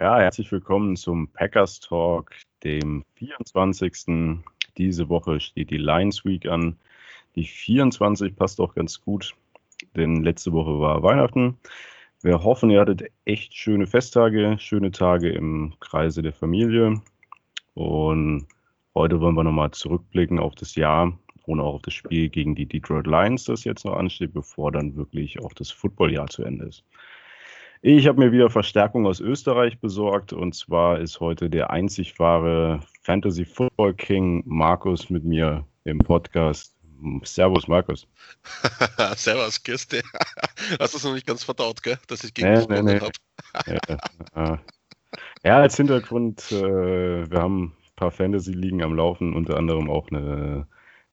Ja, herzlich willkommen zum Packers Talk, dem 24. Diese Woche steht die Lions Week an. Die 24 passt auch ganz gut, denn letzte Woche war Weihnachten. Wir hoffen, ihr hattet echt schöne Festtage, schöne Tage im Kreise der Familie. Und heute wollen wir nochmal zurückblicken auf das Jahr und auch auf das Spiel gegen die Detroit Lions, das jetzt noch ansteht, bevor dann wirklich auch das Footballjahr zu Ende ist. Ich habe mir wieder Verstärkung aus Österreich besorgt und zwar ist heute der einzig wahre Fantasy Football King Markus mit mir im Podcast. Servus, Markus. Servus, Kirsti. Hast du es noch nicht ganz verdaut, gell? dass ich gegen nee, dich nee, nee. habe? ja, ja, als Hintergrund, äh, wir haben ein paar Fantasy-Ligen am Laufen, unter anderem auch eine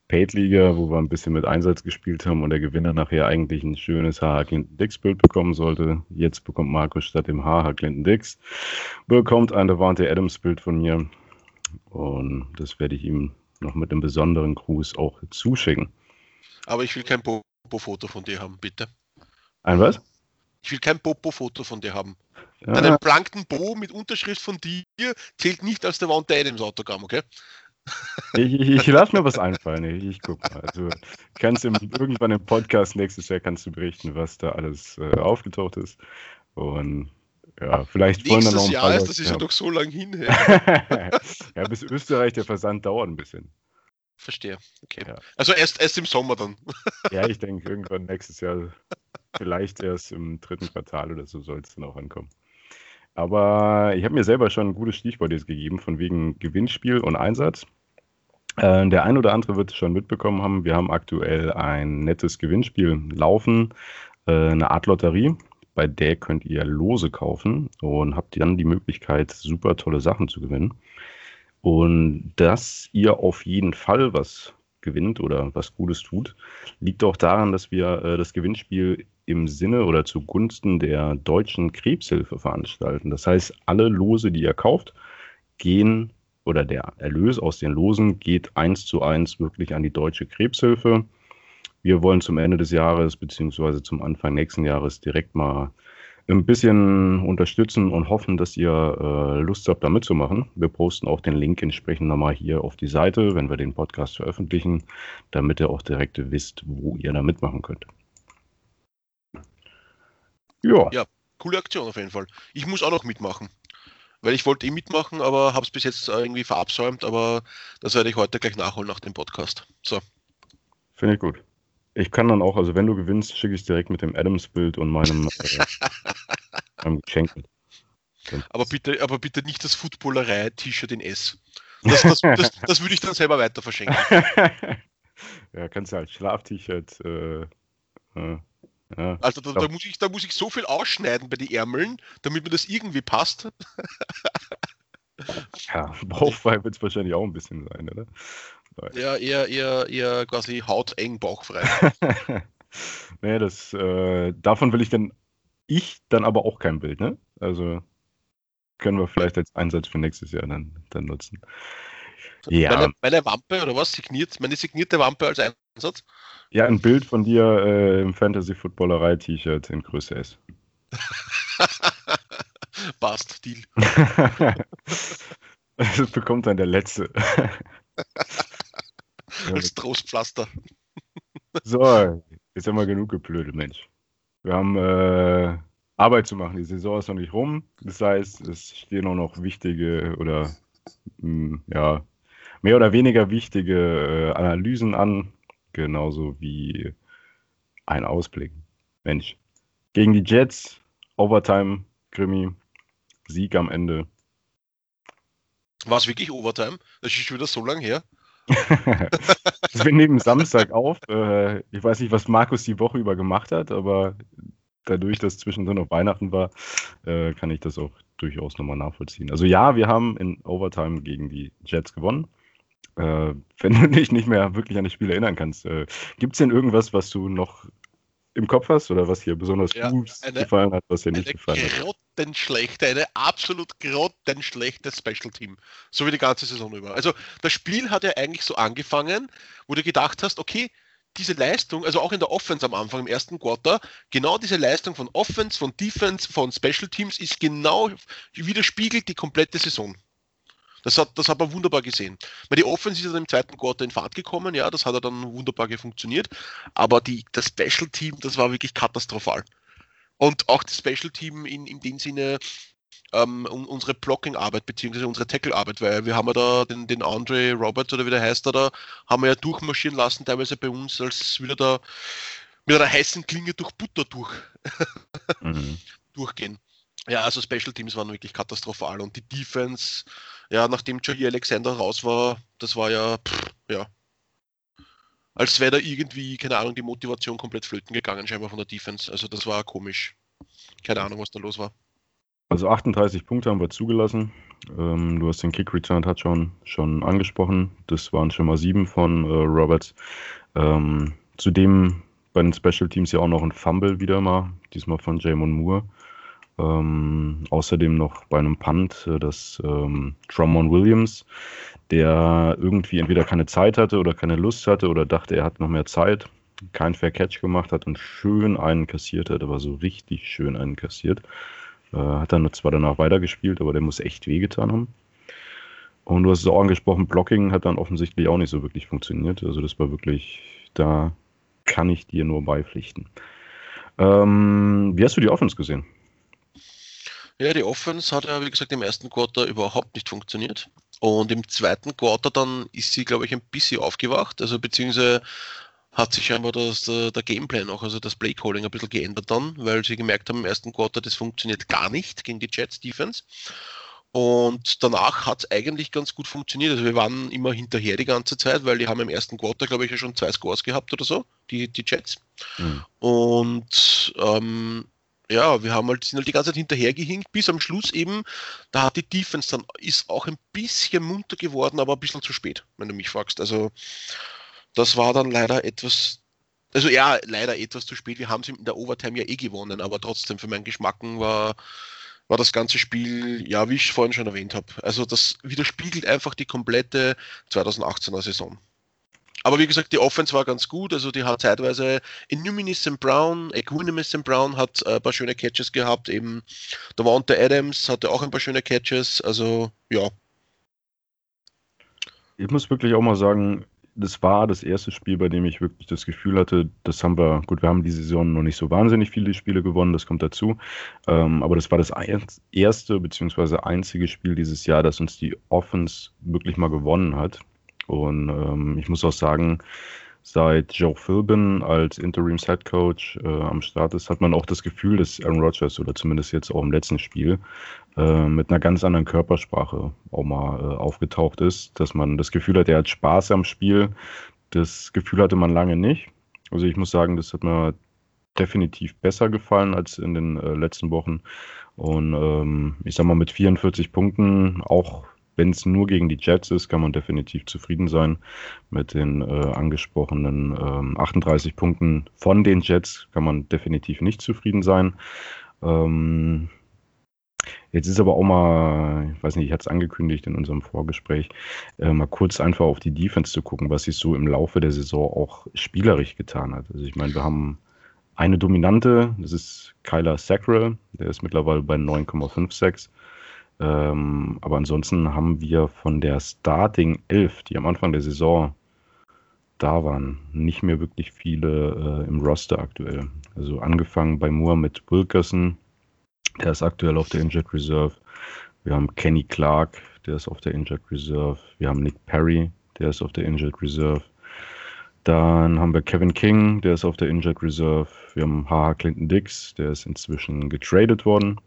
Paid-Liga, wo wir ein bisschen mit Einsatz gespielt haben und der Gewinner nachher eigentlich ein schönes HH Clinton Dix Bild bekommen sollte. Jetzt bekommt Markus statt dem HH Clinton Dix, bekommt ein Devante Adams Bild von mir und das werde ich ihm noch mit einem besonderen Gruß auch zuschicken. Aber ich will kein Popo-Foto von dir haben, bitte. Ein was? Ich will kein Popo-Foto von dir haben. Ja. Einen blanken Bo mit Unterschrift von dir zählt nicht als der Devante Adams Autogramm, okay? Ich, ich, ich lasse mir was einfallen. Ich, ich guck mal. Also kannst im, irgendwann im Podcast nächstes Jahr kannst du berichten, was da alles äh, aufgetaucht ist. Und ja, vielleicht wollen dann noch ein Jahr paar ist, das ist ja, doch so lang hin. ja, bis Österreich der Versand dauert ein bisschen. Verstehe. Okay. Ja. Also erst, erst im Sommer dann. ja, ich denke irgendwann nächstes Jahr, vielleicht erst im dritten Quartal oder so soll es dann auch ankommen. Aber ich habe mir selber schon ein gutes Stichwort jetzt gegeben, von wegen Gewinnspiel und Einsatz. Äh, der ein oder andere wird es schon mitbekommen haben, wir haben aktuell ein nettes Gewinnspiel laufen, äh, eine Art Lotterie. Bei der könnt ihr Lose kaufen und habt dann die Möglichkeit, super tolle Sachen zu gewinnen. Und dass ihr auf jeden Fall was gewinnt oder was Gutes tut, liegt auch daran, dass wir äh, das Gewinnspiel im Sinne oder zugunsten der deutschen Krebshilfe veranstalten. Das heißt, alle Lose, die ihr kauft, gehen oder der Erlös aus den Losen geht eins zu eins wirklich an die deutsche Krebshilfe. Wir wollen zum Ende des Jahres beziehungsweise zum Anfang nächsten Jahres direkt mal ein bisschen unterstützen und hoffen, dass ihr äh, Lust habt, da mitzumachen. Wir posten auch den Link entsprechend nochmal hier auf die Seite, wenn wir den Podcast veröffentlichen, damit ihr auch direkt wisst, wo ihr da mitmachen könnt. Ja. Ja, coole Aktion auf jeden Fall. Ich muss auch noch mitmachen. Weil ich wollte eh mitmachen, aber habe es bis jetzt irgendwie verabsäumt, aber das werde ich heute gleich nachholen nach dem Podcast. So. Finde ich gut. Ich kann dann auch, also wenn du gewinnst, schicke ich es direkt mit dem Adams-Bild und meinem, äh, meinem Geschenk. Aber bitte, aber bitte nicht das Footballerei-T-Shirt in S. Das, das, das, das, würde ich dann selber weiter verschenken. ja, kannst du als Schlaf-T-Shirt. Äh, äh, ja, also da, da, muss ich, da muss ich so viel ausschneiden bei den Ärmeln, damit mir das irgendwie passt. ja, bauchfrei wird es wahrscheinlich auch ein bisschen sein, oder? Ja, eher, eher, eher quasi hauteng bauchfrei. nee, das, äh, davon will ich dann, ich dann aber auch kein Bild, ne? Also können wir vielleicht als Einsatz für nächstes Jahr dann, dann nutzen. Ja. Meine, meine Wampe oder was? Signiert, meine signierte Wampe als Einsatz? Ja, ein Bild von dir äh, im Fantasy-Footballerei-T-Shirt in Größe S. Passt, Deal. das bekommt dann der Letzte. Als Trostpflaster. so, jetzt haben wir genug geblödet, Mensch. Wir haben äh, Arbeit zu machen. Die Saison ist noch nicht rum. Das heißt, es stehen auch noch wichtige oder mh, hm, ja, mehr oder weniger wichtige äh, Analysen an. Genauso wie ein Ausblick. Mensch. Gegen die Jets, Overtime, Krimi, Sieg am Ende. War es wirklich Overtime? Das ist schon wieder so lang her. wir nehmen Samstag auf. Äh, ich weiß nicht, was Markus die Woche über gemacht hat, aber dadurch, dass zwischendrin noch Weihnachten war, äh, kann ich das auch durchaus nochmal nachvollziehen. Also ja, wir haben in Overtime gegen die Jets gewonnen. Äh, wenn du dich nicht mehr wirklich an das Spiel erinnern kannst, äh, gibt es denn irgendwas, was du noch im Kopf hast oder was hier besonders ja, gut eine, gefallen hat, was dir nicht gefallen hat? Grottenschlechte, eine absolut grottenschlechte Special Team. So wie die ganze Saison über. Also das Spiel hat ja eigentlich so angefangen, wo du gedacht hast, okay, diese Leistung, also auch in der Offense am Anfang, im ersten Quarter, genau diese Leistung von Offense, von Defense, von Special Teams ist genau widerspiegelt die komplette Saison. Das hat, das hat man wunderbar gesehen. Weil die Offense ist dann im zweiten Quarter in Fahrt gekommen, ja, das hat dann wunderbar funktioniert. Aber die, das Special Team, das war wirklich katastrophal. Und auch das Special Team in, in dem Sinne, ähm, unsere Blocking-Arbeit beziehungsweise unsere Tackle-Arbeit, weil wir haben ja da den, den Andre Roberts oder wie der heißt da, haben wir ja durchmarschieren lassen, teilweise bei uns, als wieder da mit einer heißen Klinge durch Butter durch mhm. durchgehen. Ja, also Special Teams waren wirklich katastrophal und die Defense, ja, nachdem Jair Alexander raus war, das war ja, pff, ja, als wäre da irgendwie, keine Ahnung, die Motivation komplett flöten gegangen, scheinbar von der Defense. Also das war komisch. Keine Ahnung, was da los war. Also 38 Punkte haben wir zugelassen. Ähm, du hast den Kick Return Touchdown schon angesprochen. Das waren schon mal sieben von äh, Roberts. Ähm, zudem bei den Special Teams ja auch noch ein Fumble wieder mal, diesmal von Jamon Moore. Ähm, außerdem noch bei einem Punt, äh, dass ähm, Drummond Williams, der irgendwie entweder keine Zeit hatte oder keine Lust hatte oder dachte, er hat noch mehr Zeit, keinen Fair Catch gemacht hat und schön einen kassiert hat, aber so richtig schön einen kassiert. Äh, hat dann zwar danach weitergespielt, aber der muss echt wehgetan haben. Und du hast es auch angesprochen, Blocking hat dann offensichtlich auch nicht so wirklich funktioniert. Also das war wirklich, da kann ich dir nur beipflichten. Ähm, wie hast du die Offense gesehen? Ja, die Offense hat ja, wie gesagt, im ersten Quarter überhaupt nicht funktioniert. Und im zweiten Quarter dann ist sie, glaube ich, ein bisschen aufgewacht. Also beziehungsweise hat sich scheinbar das, äh, der Gameplan auch, also das Playcalling ein bisschen geändert dann, weil sie gemerkt haben, im ersten Quarter, das funktioniert gar nicht gegen die Jets Defense. Und danach hat es eigentlich ganz gut funktioniert. Also wir waren immer hinterher die ganze Zeit, weil die haben im ersten Quarter, glaube ich, ja schon zwei Scores gehabt oder so, die, die Jets. Mhm. Und ähm, ja, wir haben halt, sind halt die ganze Zeit hinterhergehinkt, bis am Schluss eben, da hat die Defense dann, ist auch ein bisschen munter geworden, aber ein bisschen zu spät, wenn du mich fragst. Also, das war dann leider etwas, also ja, leider etwas zu spät. Wir haben es in der Overtime ja eh gewonnen, aber trotzdem, für meinen Geschmack war, war das ganze Spiel, ja, wie ich vorhin schon erwähnt habe. Also, das widerspiegelt einfach die komplette 2018er Saison. Aber wie gesagt, die Offense war ganz gut. Also die hat zeitweise Innuminiscent Brown, Equinimicent Brown hat äh, ein paar schöne Catches gehabt. Eben der Wante Adams hatte auch ein paar schöne Catches. Also ja. Ich muss wirklich auch mal sagen, das war das erste Spiel, bei dem ich wirklich das Gefühl hatte, das haben wir, gut, wir haben die Saison noch nicht so wahnsinnig viele Spiele gewonnen, das kommt dazu. Ähm, aber das war das erste bzw. einzige Spiel dieses Jahr, das uns die Offense wirklich mal gewonnen hat. Und ähm, ich muss auch sagen, seit Joe Philbin als Interims Head Coach äh, am Start ist, hat man auch das Gefühl, dass Aaron Rodgers oder zumindest jetzt auch im letzten Spiel äh, mit einer ganz anderen Körpersprache auch mal äh, aufgetaucht ist, dass man das Gefühl hat, er hat Spaß am Spiel. Das Gefühl hatte man lange nicht. Also ich muss sagen, das hat mir definitiv besser gefallen als in den äh, letzten Wochen. Und ähm, ich sag mal, mit 44 Punkten auch wenn es nur gegen die Jets ist, kann man definitiv zufrieden sein mit den äh, angesprochenen ähm, 38 Punkten von den Jets. Kann man definitiv nicht zufrieden sein. Ähm, Jetzt ist aber auch mal, ich weiß nicht, ich hatte es angekündigt in unserem Vorgespräch, äh, mal kurz einfach auf die Defense zu gucken, was sich so im Laufe der Saison auch spielerisch getan hat. Also ich meine, wir haben eine Dominante, das ist Kyler Sackrell, der ist mittlerweile bei 9,56. Ähm, aber ansonsten haben wir von der Starting 11, die am Anfang der Saison da waren, nicht mehr wirklich viele äh, im Roster aktuell. Also angefangen bei Moore mit Wilkerson, der ist aktuell auf der Injured Reserve. Wir haben Kenny Clark, der ist auf der Injured Reserve. Wir haben Nick Perry, der ist auf der Injured Reserve. Dann haben wir Kevin King, der ist auf der Injured Reserve. Wir haben Haha Clinton Dix, der ist inzwischen getradet worden.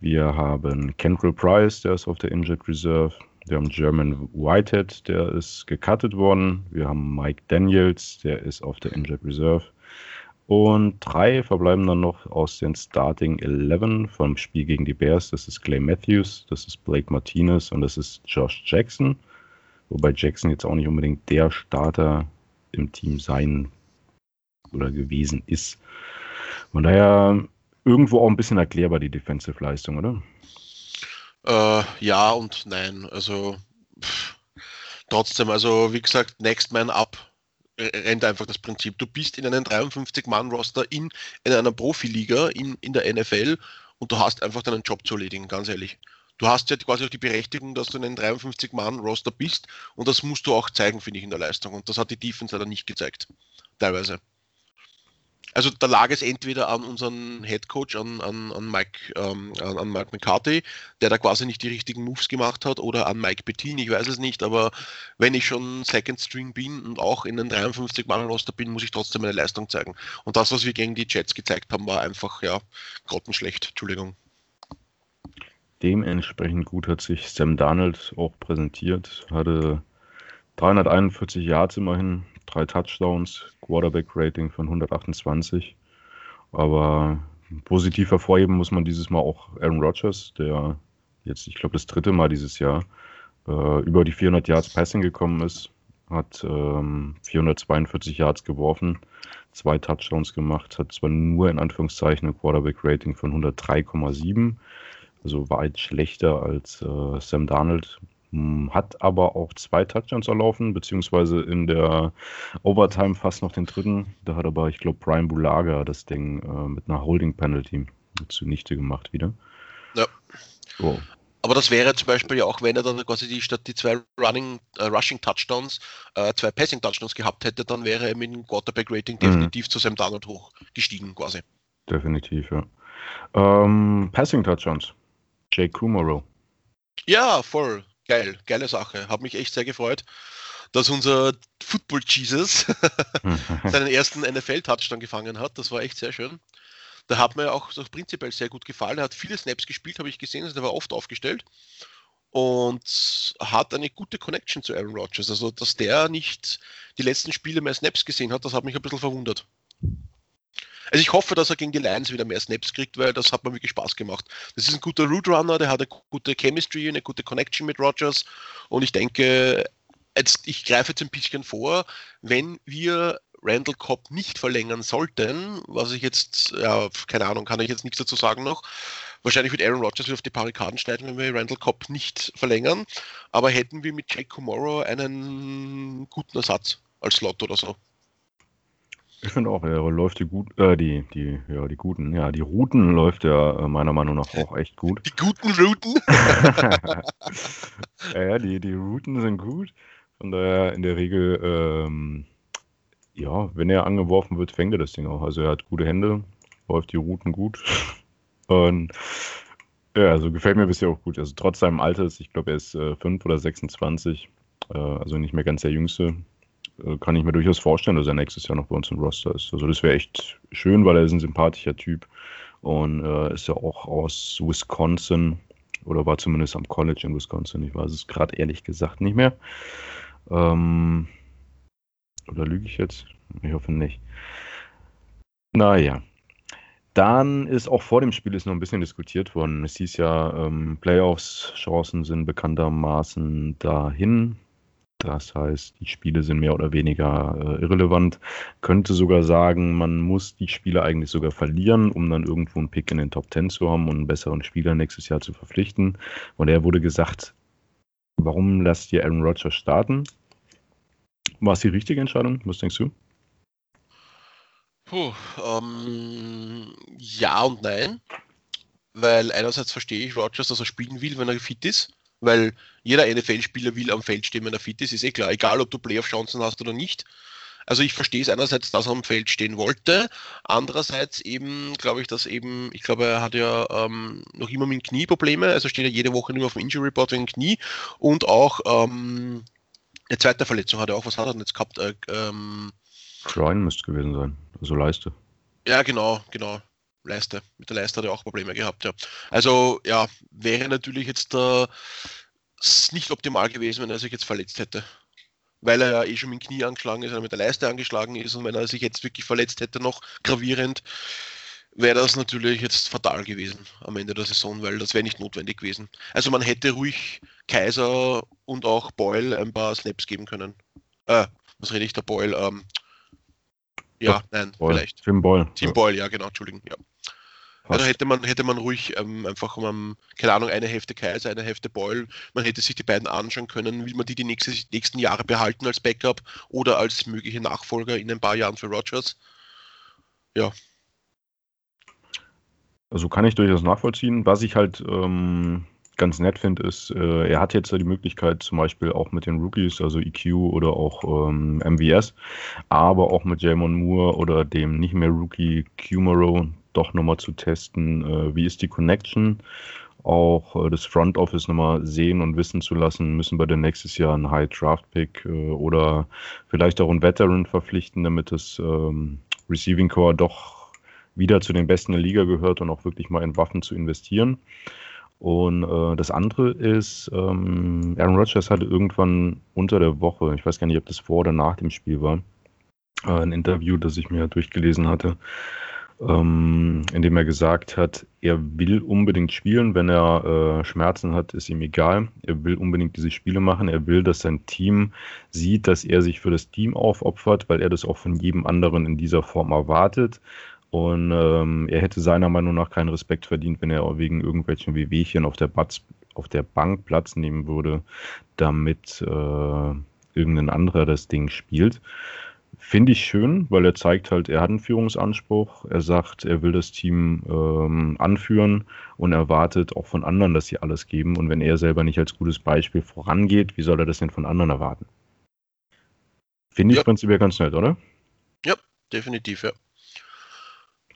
Wir haben Kendrill Price, der ist auf der Injured Reserve. Wir haben German Whitehead, der ist gecuttet worden. Wir haben Mike Daniels, der ist auf der Injured Reserve. Und drei verbleiben dann noch aus den Starting 11 vom Spiel gegen die Bears. Das ist Clay Matthews, das ist Blake Martinez und das ist Josh Jackson. Wobei Jackson jetzt auch nicht unbedingt der Starter im Team sein oder gewesen ist. Von daher irgendwo auch ein bisschen erklärbar, die Defensive-Leistung, oder? Äh, ja und nein. Also pff, trotzdem, also wie gesagt, Next Man Up rennt einfach das Prinzip. Du bist in einem 53-Mann-Roster in, in einer Profiliga in, in der NFL und du hast einfach deinen Job zu erledigen, ganz ehrlich. Du hast ja quasi auch die Berechtigung, dass du in einem 53-Mann-Roster bist und das musst du auch zeigen, finde ich, in der Leistung. Und das hat die Defense leider nicht gezeigt. Teilweise. Also da lag es entweder an unseren Head Coach, an, an, an, Mike, ähm, an, an Mike McCarthy, der da quasi nicht die richtigen Moves gemacht hat, oder an Mike Bettin, ich weiß es nicht, aber wenn ich schon Second String bin und auch in einem 53-Mann-Roster bin, muss ich trotzdem meine Leistung zeigen. Und das, was wir gegen die Jets gezeigt haben, war einfach, ja, grottenschlecht. Entschuldigung. Dementsprechend gut hat sich Sam Darnold auch präsentiert, hatte 341 Yards immerhin, drei Touchdowns, Quarterback-Rating von 128. Aber positiv hervorheben muss man dieses Mal auch Aaron Rodgers, der jetzt, ich glaube, das dritte Mal dieses Jahr äh, über die 400 Yards Passing gekommen ist, hat ähm, 442 Yards geworfen, zwei Touchdowns gemacht, hat zwar nur in Anführungszeichen ein Quarterback-Rating von 103,7, also weit schlechter als äh, Sam Darnold, hat aber auch zwei Touchdowns erlaufen, beziehungsweise in der Overtime fast noch den dritten. Da hat aber, ich glaube, Brian Bulaga das Ding äh, mit einer Holding Penalty zunichte gemacht wieder. Ja. Oh. Aber das wäre zum Beispiel ja auch, wenn er dann quasi die statt die zwei Running, äh, Rushing Touchdowns, äh, zwei Passing Touchdowns gehabt hätte, dann wäre er mit dem Quarterback Rating mhm. definitiv mhm. zu Sam Darnold hoch gestiegen quasi. Definitiv, ja. Ähm, Passing Touchdowns. Jake Kumaro. Ja, voll geil, geile Sache. Hat mich echt sehr gefreut, dass unser Football Jesus seinen ersten NFL-Touchdown gefangen hat. Das war echt sehr schön. Da hat mir auch so prinzipiell sehr gut gefallen. Er hat viele Snaps gespielt, habe ich gesehen. Also der war oft aufgestellt und hat eine gute Connection zu Aaron Rodgers. Also, dass der nicht die letzten Spiele mehr Snaps gesehen hat, das hat mich ein bisschen verwundert. Also ich hoffe, dass er gegen die Lions wieder mehr Snaps kriegt, weil das hat mir wirklich Spaß gemacht. Das ist ein guter Root Runner, der hat eine gute Chemistry, eine gute Connection mit Rogers und ich denke, jetzt, ich greife jetzt ein bisschen vor, wenn wir Randall Cobb nicht verlängern sollten, was ich jetzt, ja, keine Ahnung, kann ich jetzt nichts dazu sagen noch. Wahrscheinlich wird Aaron Rodgers wieder auf die Barrikaden schneiden, wenn wir Randall Cobb nicht verlängern. Aber hätten wir mit Jake Tomorrow einen guten Ersatz als Slot oder so. Ich finde auch, er läuft die gut, äh, die, die, ja, die guten, ja, die Routen läuft ja äh, meiner Meinung nach auch echt gut. Die guten Routen? ja, die, die Routen sind gut. Von daher in der Regel, ähm, ja, wenn er angeworfen wird, fängt er das Ding auch. Also er hat gute Hände, läuft die Routen gut. Und ja, also gefällt mir bisher auch gut. Also trotz seinem Alters, ich glaube, er ist äh, 5 oder 26, äh, also nicht mehr ganz der Jüngste, kann ich mir durchaus vorstellen, dass er nächstes Jahr noch bei uns im Roster ist. Also das wäre echt schön, weil er ist ein sympathischer Typ und äh, ist ja auch aus Wisconsin oder war zumindest am College in Wisconsin. Ich weiß es gerade ehrlich gesagt nicht mehr. Ähm, oder lüge ich jetzt? Ich hoffe nicht. Naja. Dann ist auch vor dem Spiel ist noch ein bisschen diskutiert worden. Es hieß ja, ähm, Playoffs-Chancen sind bekanntermaßen dahin. Das heißt, die Spiele sind mehr oder weniger äh, irrelevant. Könnte sogar sagen, man muss die Spiele eigentlich sogar verlieren, um dann irgendwo einen Pick in den Top 10 zu haben und einen besseren Spieler nächstes Jahr zu verpflichten. Und er wurde gesagt, warum lasst ihr Aaron Rodgers starten? War es die richtige Entscheidung? Was denkst du? Puh, ähm, ja und nein. Weil einerseits verstehe ich Rodgers, dass er spielen will, wenn er fit ist weil jeder NFL-Spieler will am Feld stehen, wenn er fit ist, ist eh klar, egal ob du Playoff-Chancen hast oder nicht. Also ich verstehe es einerseits, dass er am Feld stehen wollte, andererseits eben glaube ich, dass eben, ich glaube, er hat ja ähm, noch immer mit Knieprobleme, also steht er jede Woche nur auf dem Injury Report wegen Knie und auch ähm, eine zweite Verletzung hat er auch, was hat er denn jetzt gehabt? Äh, ähm, Groin müsste gewesen sein, also Leiste. Ja, genau, genau. Leiste. Mit der Leiste hat er auch Probleme gehabt, ja. Also, ja, wäre natürlich jetzt äh, nicht optimal gewesen, wenn er sich jetzt verletzt hätte. Weil er ja eh schon mit dem Knie angeschlagen ist, er mit der Leiste angeschlagen ist und wenn er sich jetzt wirklich verletzt hätte, noch gravierend, wäre das natürlich jetzt fatal gewesen am Ende der Saison, weil das wäre nicht notwendig gewesen. Also man hätte ruhig Kaiser und auch Boyle ein paar Snaps geben können. Äh, was rede ich da, Boyle? Ähm, ja, nein, Boyle. vielleicht. Tim Boyle. Tim. Boyle, ja, genau, Entschuldigung, ja. Also hätte man, hätte man ruhig ähm, einfach um, keine Ahnung, eine Hälfte Kaiser, eine Hälfte Boyle, man hätte sich die beiden anschauen können, will man die die nächste, nächsten Jahre behalten als Backup oder als mögliche Nachfolger in ein paar Jahren für Rogers. Ja. Also kann ich durchaus nachvollziehen. Was ich halt ähm, ganz nett finde, ist, äh, er hat jetzt die Möglichkeit, zum Beispiel auch mit den Rookies, also EQ oder auch ähm, MVS, aber auch mit Jamon Moore oder dem nicht mehr Rookie Kumaro doch nochmal zu testen, äh, wie ist die Connection, auch äh, das Front Office nochmal sehen und wissen zu lassen, müssen wir denn nächstes Jahr einen High Draft Pick äh, oder vielleicht auch einen Veteran verpflichten, damit das ähm, Receiving Core doch wieder zu den Besten der Liga gehört und auch wirklich mal in Waffen zu investieren. Und äh, das andere ist, ähm, Aaron Rodgers hatte irgendwann unter der Woche, ich weiß gar nicht, ob das vor oder nach dem Spiel war, äh, ein Interview, das ich mir durchgelesen hatte, ähm, in dem er gesagt hat, er will unbedingt spielen, wenn er äh, Schmerzen hat, ist ihm egal. Er will unbedingt diese Spiele machen. Er will, dass sein Team sieht, dass er sich für das Team aufopfert, weil er das auch von jedem anderen in dieser Form erwartet. Und ähm, er hätte seiner Meinung nach keinen Respekt verdient, wenn er wegen irgendwelchen Wehwehchen auf der, Batz, auf der Bank Platz nehmen würde, damit äh, irgendein anderer das Ding spielt. Finde ich schön, weil er zeigt halt, er hat einen Führungsanspruch. Er sagt, er will das Team ähm, anführen und erwartet auch von anderen, dass sie alles geben. Und wenn er selber nicht als gutes Beispiel vorangeht, wie soll er das denn von anderen erwarten? Finde ich ja. prinzipiell ganz nett, oder? Ja, definitiv, ja.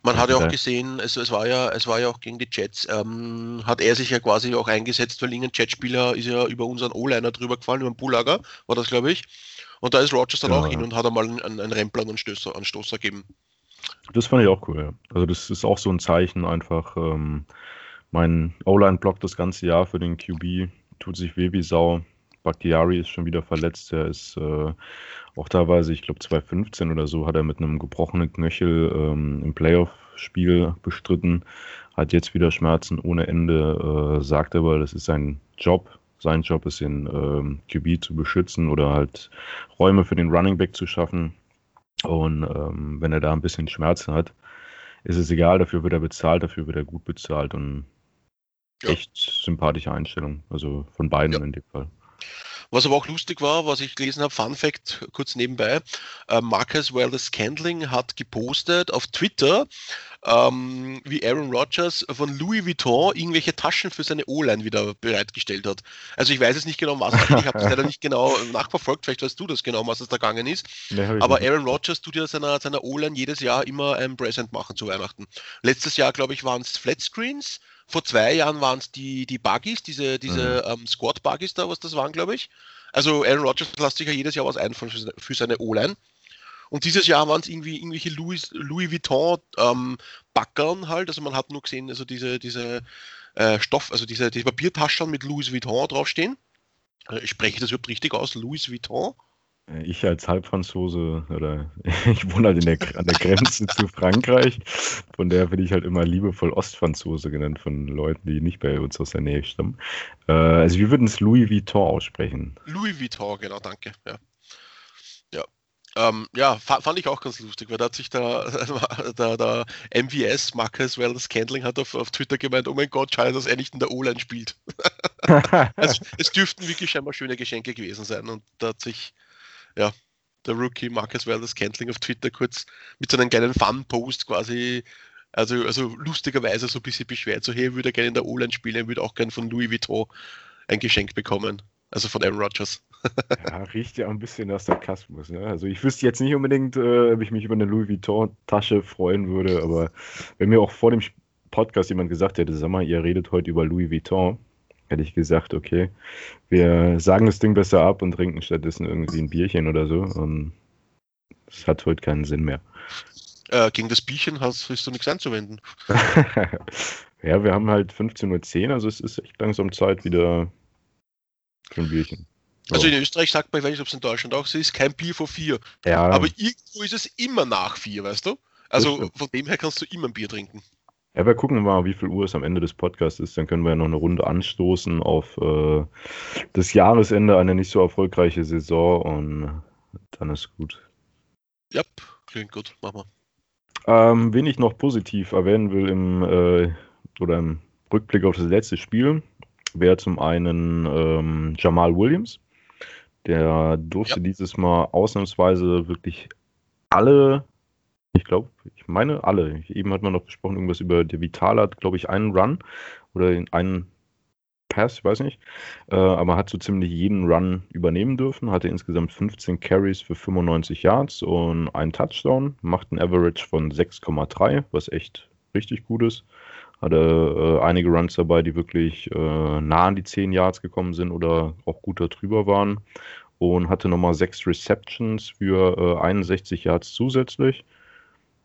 Man hat ja auch gesehen, es, es, war ja, es war ja auch gegen die Jets, ähm, hat er sich ja quasi auch eingesetzt, weil irgendein Jetspieler ist ja über unseren O-Liner drüber gefallen, über den Bullager, war das, glaube ich. Und da ist Rogers dann ja, auch hin und hat einmal einen, einen Rempler und einen Stoßer, einen Stoßer gegeben. Das fand ich auch cool, ja. Also das ist auch so ein Zeichen einfach. Ähm, mein O-Line blockt das ganze Jahr für den QB, tut sich weh wie Sau. Bakhtiari ist schon wieder verletzt. Er ist äh, auch teilweise, ich glaube 2015 oder so, hat er mit einem gebrochenen Knöchel ähm, im Playoff-Spiel bestritten. Hat jetzt wieder Schmerzen ohne Ende, äh, sagt aber, das ist sein Job. Sein Job ist, den ähm, QB zu beschützen oder halt Räume für den Running Back zu schaffen. Und ähm, wenn er da ein bisschen Schmerzen hat, ist es egal, dafür wird er bezahlt, dafür wird er gut bezahlt und ja. echt sympathische Einstellung. Also von beiden ja. in dem Fall. Was aber auch lustig war, was ich gelesen habe, Fun Fact kurz nebenbei, äh, Marcus Wallace Candling hat gepostet auf Twitter, ähm, wie Aaron Rodgers von Louis Vuitton irgendwelche Taschen für seine O-Line wieder bereitgestellt hat. Also ich weiß jetzt nicht genau, was, ich habe es leider nicht genau nachverfolgt, vielleicht weißt du das genau, was es da gegangen ist. Nee, aber Aaron Rodgers tut ja seiner, seiner O-Line jedes Jahr immer ein Present machen zu Weihnachten. Letztes Jahr, glaube ich, waren es Flat Screens vor zwei Jahren waren es die, die Buggies, diese, diese mhm. ähm, Squad-Buggies da, was das waren, glaube ich. Also Aaron Rodgers lässt sich ja jedes Jahr was einfallen für, für seine O-Line. Und dieses Jahr waren es irgendwie irgendwelche Louis, Louis Vuitton ähm, Backern halt. Also man hat nur gesehen, also diese, diese äh, Stoff, also diese, diese Papiertaschen mit Louis Vuitton draufstehen. Äh, ich spreche das überhaupt richtig aus, Louis Vuitton. Ich als Halbfranzose oder ich wohne halt der, an der Grenze zu Frankreich. Von der bin ich halt immer liebevoll Ostfranzose genannt von Leuten, die nicht bei uns aus der Nähe stammen. Äh, also wir würden es Louis Vuitton aussprechen. Louis Vuitton, genau, danke. Ja. Ähm, ja fand ich auch ganz lustig, weil da hat sich der, der, der MVS, Marcus Wellness Candling, hat auf, auf Twitter gemeint, oh mein Gott, schade, dass er nicht in der O-Line spielt. also, es dürften wirklich scheinbar schöne Geschenke gewesen sein und da hat sich ja, der Rookie Marcus Wallace Cantling auf Twitter kurz mit so einem kleinen Fun-Post quasi, also, also lustigerweise so ein bisschen beschwert, so hey, würde er gerne in der O-Line spielen, würde auch gerne von Louis Vuitton ein Geschenk bekommen. Also von Aaron Rodgers. ja, riecht ja ein bisschen nach Sarkasmus. Ne? Also ich wüsste jetzt nicht unbedingt, äh, ob ich mich über eine Louis Vuitton-Tasche freuen würde, aber wenn mir auch vor dem Podcast jemand gesagt hätte, sag mal, ihr redet heute über Louis Vuitton, hätte ich gesagt, okay, wir sagen das Ding besser ab und trinken stattdessen irgendwie ein Bierchen oder so. Und das hat heute keinen Sinn mehr. Äh, gegen das Bierchen hast, hast du nichts anzuwenden. ja, wir haben halt 15.10 Uhr, also es ist echt langsam Zeit wieder für ein Bierchen. Also in Österreich sagt man, ich weiß nicht, ob es in Deutschland auch so ist, kein Bier vor vier. Ja. Aber irgendwo ist es immer nach vier, weißt du? Also von dem her kannst du immer ein Bier trinken. Ja, wir gucken mal, wie viel Uhr es am Ende des Podcasts ist. Dann können wir ja noch eine Runde anstoßen auf äh, das Jahresende, eine nicht so erfolgreiche Saison und dann ist gut. Ja, klingt gut. Machen wir. Ähm, wen ich noch positiv erwähnen will im, äh, oder im Rückblick auf das letzte Spiel, wäre zum einen ähm, Jamal Williams. Der durfte ja. dieses Mal ausnahmsweise wirklich alle, ich glaube, ich meine alle. Eben hat man noch gesprochen, irgendwas über der Vital hat, glaube ich, einen Run oder einen Pass, ich weiß nicht. Äh, aber hat so ziemlich jeden Run übernehmen dürfen, hatte insgesamt 15 Carries für 95 Yards und einen Touchdown, macht ein Average von 6,3, was echt richtig gut ist. Hatte äh, einige Runs dabei, die wirklich äh, nah an die 10 Yards gekommen sind oder auch gut darüber waren. Und hatte nochmal 6 Receptions für 61 Yards zusätzlich.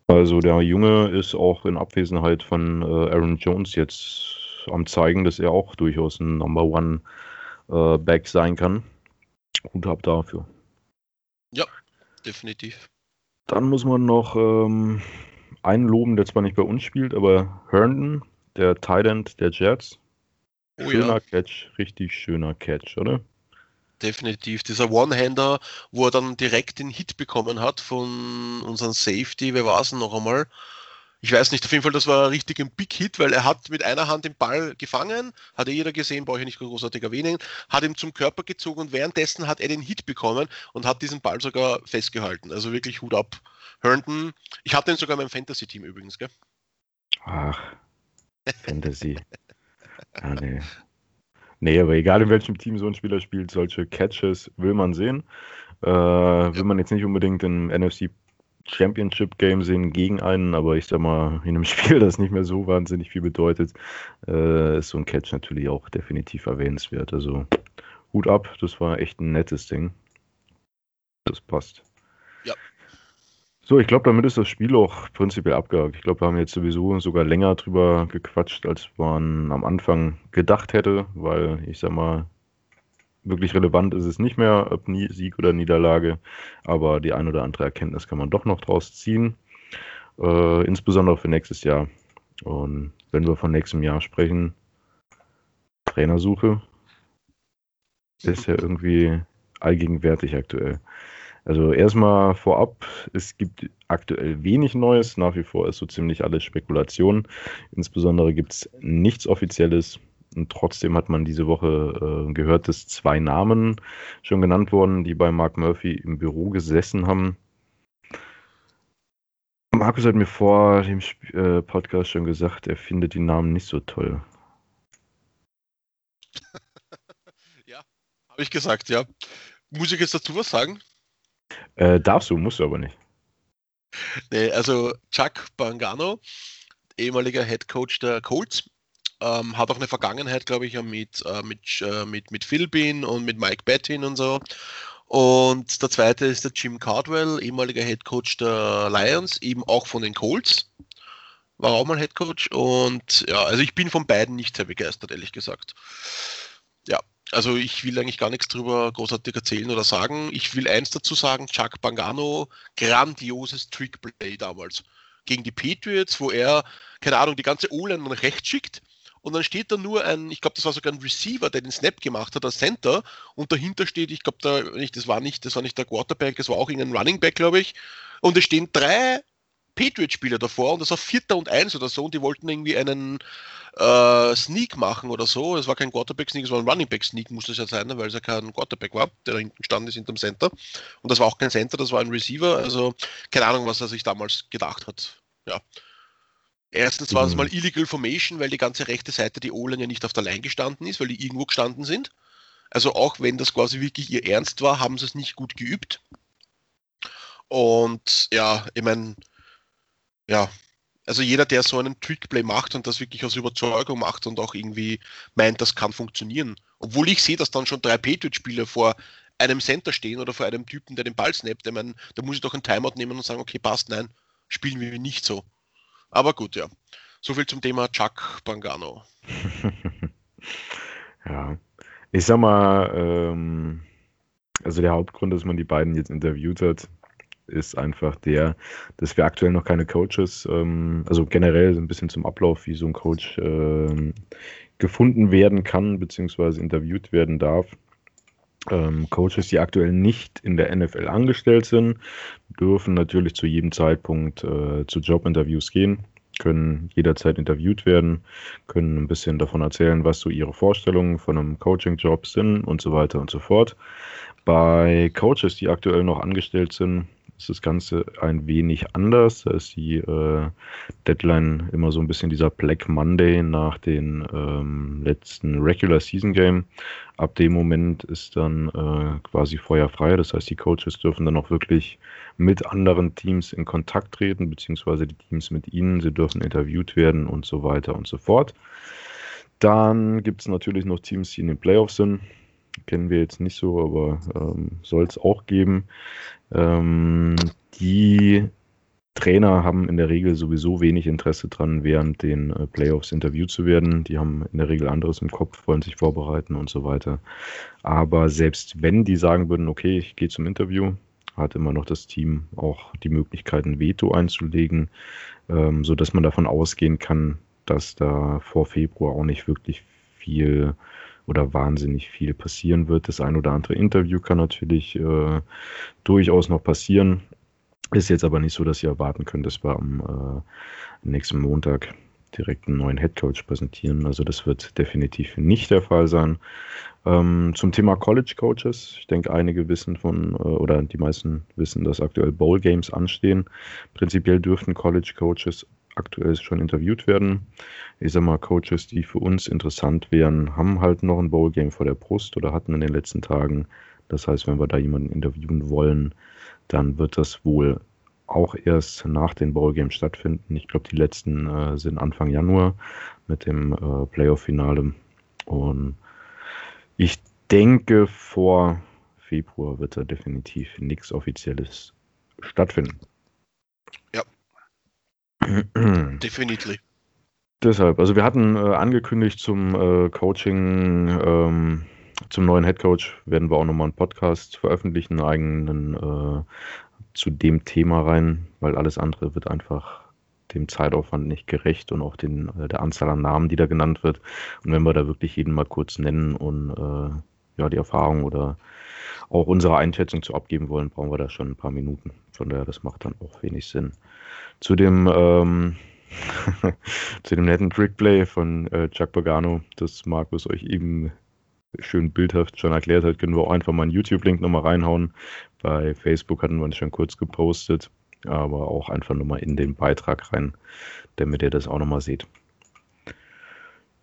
Also der Junge ist auch in Abwesenheit von Aaron Jones jetzt am zeigen, dass er auch durchaus ein Number One äh, Back sein kann. Hut ab dafür. Ja, definitiv. Dann muss man noch ähm, einen loben, der zwar nicht bei uns spielt, aber Herndon, der Tight End der Jets. Oh, schöner ja. Catch, richtig schöner Catch, oder? Definitiv. Dieser One-Hander, wo er dann direkt den Hit bekommen hat von unserem Safety, wer war es noch einmal? ich weiß nicht, auf jeden Fall, das war richtig ein Big Hit, weil er hat mit einer Hand den Ball gefangen, hat jeder gesehen, brauche ich nicht großartig erwähnen, hat ihn zum Körper gezogen und währenddessen hat er den Hit bekommen und hat diesen Ball sogar festgehalten. Also wirklich Hut ab. Herndon, ich hatte ihn sogar in meinem Fantasy-Team übrigens, gell? Ach, Fantasy. ah, nee. Nee, aber egal in welchem Team so ein Spieler spielt, solche Catches will man sehen. Äh. Will man jetzt nicht unbedingt im NFC Championship Game sehen gegen einen, aber ich sag mal, in einem Spiel, das nicht mehr so wahnsinnig viel bedeutet, äh, ist so ein Catch natürlich auch definitiv erwähnenswert. Also Hut ab, das war echt ein nettes Ding. Das passt. So, ich glaube, damit ist das Spiel auch prinzipiell abgehakt. Ich glaube, wir haben jetzt sowieso sogar länger drüber gequatscht, als man am Anfang gedacht hätte, weil ich sag mal, wirklich relevant ist es nicht mehr, ob Sieg oder Niederlage, aber die ein oder andere Erkenntnis kann man doch noch draus ziehen, äh, insbesondere für nächstes Jahr. Und wenn wir von nächstem Jahr sprechen, Trainersuche ist ja irgendwie allgegenwärtig aktuell. Also erstmal vorab, es gibt aktuell wenig Neues, nach wie vor ist so ziemlich alles Spekulation. Insbesondere gibt es nichts Offizielles und trotzdem hat man diese Woche äh, gehört, dass zwei Namen schon genannt wurden, die bei Mark Murphy im Büro gesessen haben. Markus hat mir vor dem Sp äh, Podcast schon gesagt, er findet die Namen nicht so toll. ja, habe ich gesagt, ja. Muss ich jetzt dazu was sagen? Äh, darfst du, musst du aber nicht. Nee, also Chuck Bangano, ehemaliger Head Coach der Colts, ähm, hat auch eine Vergangenheit, glaube ich, mit, äh, mit, äh, mit, mit Phil Bean und mit Mike Bettin und so. Und der zweite ist der Jim Cardwell, ehemaliger Head Coach der Lions, eben auch von den Colts. War auch mal Head Coach. Und ja, also ich bin von beiden nicht sehr begeistert, ehrlich gesagt. Also ich will eigentlich gar nichts drüber großartig erzählen oder sagen. Ich will eins dazu sagen, Chuck Bangano, grandioses Trickplay damals gegen die Patriots, wo er, keine Ahnung, die ganze O-Line nach rechts schickt und dann steht da nur ein, ich glaube, das war sogar ein Receiver, der den Snap gemacht hat, als Center und dahinter steht, ich glaube, da, das war nicht, das war nicht der Quarterback, das war auch irgendein Running Back, glaube ich. Und es stehen drei Patriot-Spieler davor und das war Vierter und Eins oder so und die wollten irgendwie einen äh, Sneak machen oder so. Es war kein Quarterback-Sneak, es war ein Running Back-Sneak, muss das ja sein, weil es ja kein Quarterback war, der da hinten stand ist hinterm Center. Und das war auch kein Center, das war ein Receiver. Also keine Ahnung, was er sich damals gedacht hat. Ja. Erstens war es mhm. mal Illegal Formation, weil die ganze rechte Seite, die O-Line ja nicht auf der Line gestanden ist, weil die irgendwo gestanden sind. Also auch wenn das quasi wirklich ihr Ernst war, haben sie es nicht gut geübt. Und ja, ich meine, ja, also jeder, der so einen Trickplay macht und das wirklich aus Überzeugung macht und auch irgendwie meint, das kann funktionieren. Obwohl ich sehe, dass dann schon drei Patriot-Spieler vor einem Center stehen oder vor einem Typen, der den Ball snappt, ich meine, da muss ich doch einen Timeout nehmen und sagen, okay, passt, nein, spielen wir nicht so. Aber gut, ja. So viel zum Thema Chuck Bangano. ja. Ich sag mal, ähm, also der Hauptgrund, dass man die beiden jetzt interviewt hat, ist einfach der, dass wir aktuell noch keine Coaches, ähm, also generell ein bisschen zum Ablauf, wie so ein Coach ähm, gefunden werden kann, beziehungsweise interviewt werden darf. Ähm, Coaches, die aktuell nicht in der NFL angestellt sind, dürfen natürlich zu jedem Zeitpunkt äh, zu Jobinterviews gehen, können jederzeit interviewt werden, können ein bisschen davon erzählen, was so ihre Vorstellungen von einem Coaching-Job sind und so weiter und so fort. Bei Coaches, die aktuell noch angestellt sind, ist das Ganze ein wenig anders. Da ist die äh, Deadline immer so ein bisschen dieser Black Monday nach den ähm, letzten Regular Season Game. Ab dem Moment ist dann äh, quasi feuerfrei. Das heißt, die Coaches dürfen dann auch wirklich mit anderen Teams in Kontakt treten, beziehungsweise die Teams mit ihnen. Sie dürfen interviewt werden und so weiter und so fort. Dann gibt es natürlich noch Teams, die in den Playoffs sind kennen wir jetzt nicht so, aber ähm, soll es auch geben. Ähm, die Trainer haben in der Regel sowieso wenig Interesse dran, während den äh, Playoffs interviewt zu werden. Die haben in der Regel anderes im Kopf, wollen sich vorbereiten und so weiter. Aber selbst wenn die sagen würden, okay, ich gehe zum Interview, hat immer noch das Team auch die Möglichkeit, ein Veto einzulegen, ähm, sodass man davon ausgehen kann, dass da vor Februar auch nicht wirklich viel oder wahnsinnig viel passieren wird. Das ein oder andere Interview kann natürlich äh, durchaus noch passieren. Ist jetzt aber nicht so, dass ihr erwarten könnt, dass wir am äh, nächsten Montag direkt einen neuen Headcoach präsentieren. Also das wird definitiv nicht der Fall sein. Ähm, zum Thema College Coaches. Ich denke, einige wissen von, äh, oder die meisten wissen, dass aktuell Bowl Games anstehen. Prinzipiell dürften College Coaches aktuell schon interviewt werden. Ich sag mal, Coaches, die für uns interessant wären, haben halt noch ein Bowl-Game vor der Brust oder hatten in den letzten Tagen. Das heißt, wenn wir da jemanden interviewen wollen, dann wird das wohl auch erst nach den Bowl-Games stattfinden. Ich glaube, die letzten äh, sind Anfang Januar mit dem äh, Playoff-Finale. Und ich denke, vor Februar wird da definitiv nichts Offizielles stattfinden. Definitiv. Deshalb, also wir hatten äh, angekündigt zum äh, Coaching, ähm, zum neuen Head Coach werden wir auch nochmal einen Podcast veröffentlichen, einen eigenen äh, zu dem Thema rein, weil alles andere wird einfach dem Zeitaufwand nicht gerecht und auch den, äh, der Anzahl an Namen, die da genannt wird. Und wenn wir da wirklich jeden mal kurz nennen und äh, ja, die Erfahrung oder auch unsere Einschätzung zu abgeben wollen, brauchen wir da schon ein paar Minuten. Von daher, das macht dann auch wenig Sinn zu dem, ähm, zu dem netten Trickplay von äh, Chuck Pagano, das Markus euch eben schön bildhaft schon erklärt hat, können wir auch einfach mal einen YouTube-Link nochmal reinhauen. Bei Facebook hatten wir uns schon kurz gepostet, aber auch einfach nochmal in den Beitrag rein, damit ihr das auch nochmal seht.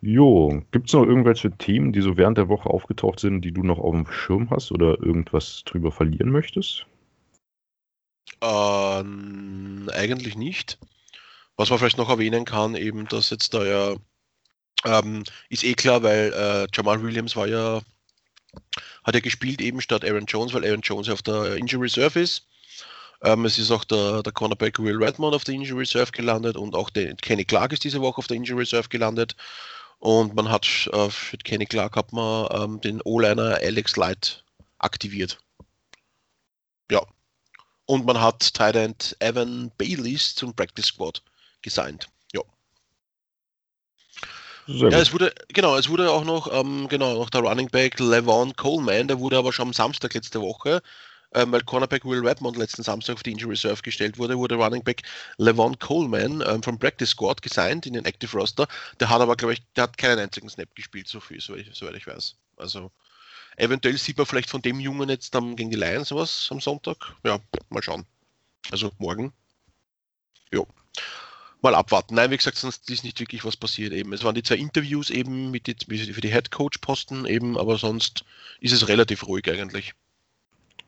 Jo, gibt es noch irgendwelche Themen, die so während der Woche aufgetaucht sind, die du noch auf dem Schirm hast oder irgendwas drüber verlieren möchtest? Ähm, eigentlich nicht. Was man vielleicht noch erwähnen kann, eben, dass jetzt da ja, ähm, ist eh klar, weil äh, Jamal Williams war ja, hat ja gespielt eben statt Aaron Jones, weil Aaron Jones auf der Injury Reserve ist. Ähm, es ist auch der, der Cornerback Will Redmond auf der Injury Reserve gelandet und auch der Kenny Clark ist diese Woche auf der Injury Reserve gelandet. Und man hat äh, für Kenny Clark hat man ähm, den O-Liner Alex Light aktiviert. Ja, und man hat Tident Evan Baileys zum Practice Squad gesigned. Ja. Sehr ja, es wurde, genau, es wurde auch noch, ähm, genau, noch der Running Back Levon Coleman, der wurde aber schon am Samstag letzte Woche, ähm, weil Cornerback Will Redmond letzten Samstag auf die Injury Reserve gestellt wurde, wurde Running Back Levon Coleman ähm, vom Practice Squad gesigned in den Active Roster. Der hat aber, glaube ich, der hat keinen einzigen Snap gespielt, so viel, soweit ich, soweit ich weiß. Also, Eventuell sieht man vielleicht von dem Jungen jetzt dann gegen die Lions was am Sonntag. Ja, mal schauen. Also morgen. Jo. Mal abwarten. Nein, wie gesagt, sonst ist nicht wirklich was passiert eben. Es waren die zwei Interviews eben mit die, für die Head Coach Posten eben, aber sonst ist es relativ ruhig eigentlich.